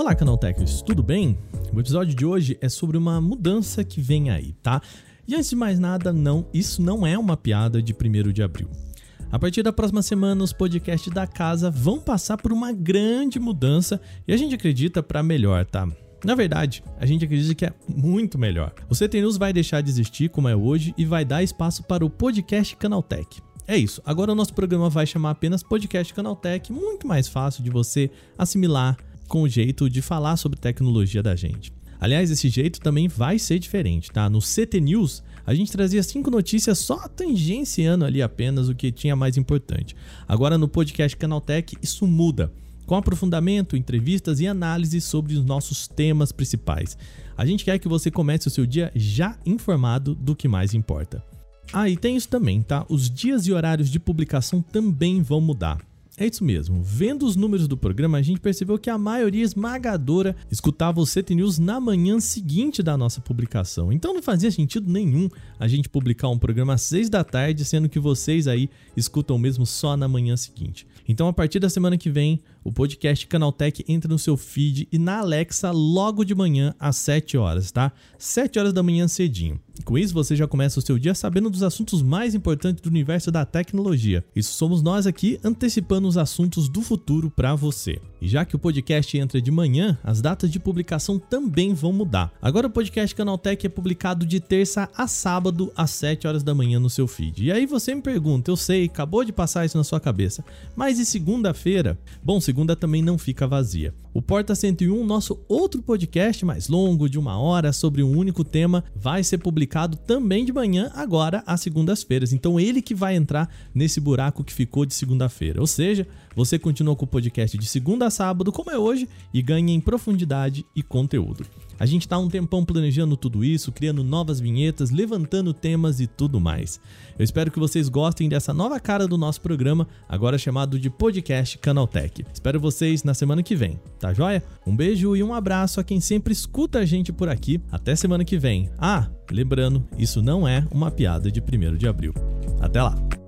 Olá, Canaltechers, tudo bem? O episódio de hoje é sobre uma mudança que vem aí, tá? E antes de mais nada, não, isso não é uma piada de 1 de abril. A partir da próxima semana, os podcasts da casa vão passar por uma grande mudança e a gente acredita para melhor, tá? Na verdade, a gente acredita que é muito melhor. O CT News vai deixar de existir como é hoje e vai dar espaço para o podcast Canaltech. É isso. Agora o nosso programa vai chamar apenas Podcast Canaltech, muito mais fácil de você assimilar com o jeito de falar sobre tecnologia da gente. Aliás, esse jeito também vai ser diferente, tá? No CT News, a gente trazia cinco notícias só tangenciando ali apenas o que tinha mais importante. Agora no podcast Canaltech, isso muda com aprofundamento, entrevistas e análises sobre os nossos temas principais. A gente quer que você comece o seu dia já informado do que mais importa. Ah, e tem isso também, tá? Os dias e horários de publicação também vão mudar. É isso mesmo. Vendo os números do programa, a gente percebeu que a maioria esmagadora escutava o CT News na manhã seguinte da nossa publicação. Então não fazia sentido nenhum a gente publicar um programa às 6 da tarde, sendo que vocês aí escutam mesmo só na manhã seguinte. Então, a partir da semana que vem, o podcast Canaltech entra no seu feed e na Alexa logo de manhã às 7 horas, tá? 7 horas da manhã cedinho. Com isso, você já começa o seu dia sabendo dos assuntos mais importantes do universo da tecnologia. Isso somos nós aqui antecipando os assuntos do futuro para você. E já que o podcast entra de manhã, as datas de publicação também vão mudar. Agora o podcast Canaltech é publicado de terça a sábado às 7 horas da manhã no seu feed. E aí você me pergunta, eu sei, acabou de passar isso na sua cabeça, mas e segunda-feira? Bom, segunda também não fica vazia. O Porta 101, nosso outro podcast mais longo, de uma hora, sobre um único tema, vai ser publicado também de manhã, agora às segundas-feiras. Então ele que vai entrar nesse buraco que ficou de segunda-feira. Ou seja, você continua com o podcast de segunda sábado, como é hoje, e ganha em profundidade e conteúdo. A gente está um tempão planejando tudo isso, criando novas vinhetas, levantando temas e tudo mais. Eu espero que vocês gostem dessa nova cara do nosso programa, agora chamado de Podcast Canaltech. Espero vocês na semana que vem, tá joia? Um beijo e um abraço a quem sempre escuta a gente por aqui. Até semana que vem. Ah, lembrando, isso não é uma piada de 1 de abril. Até lá!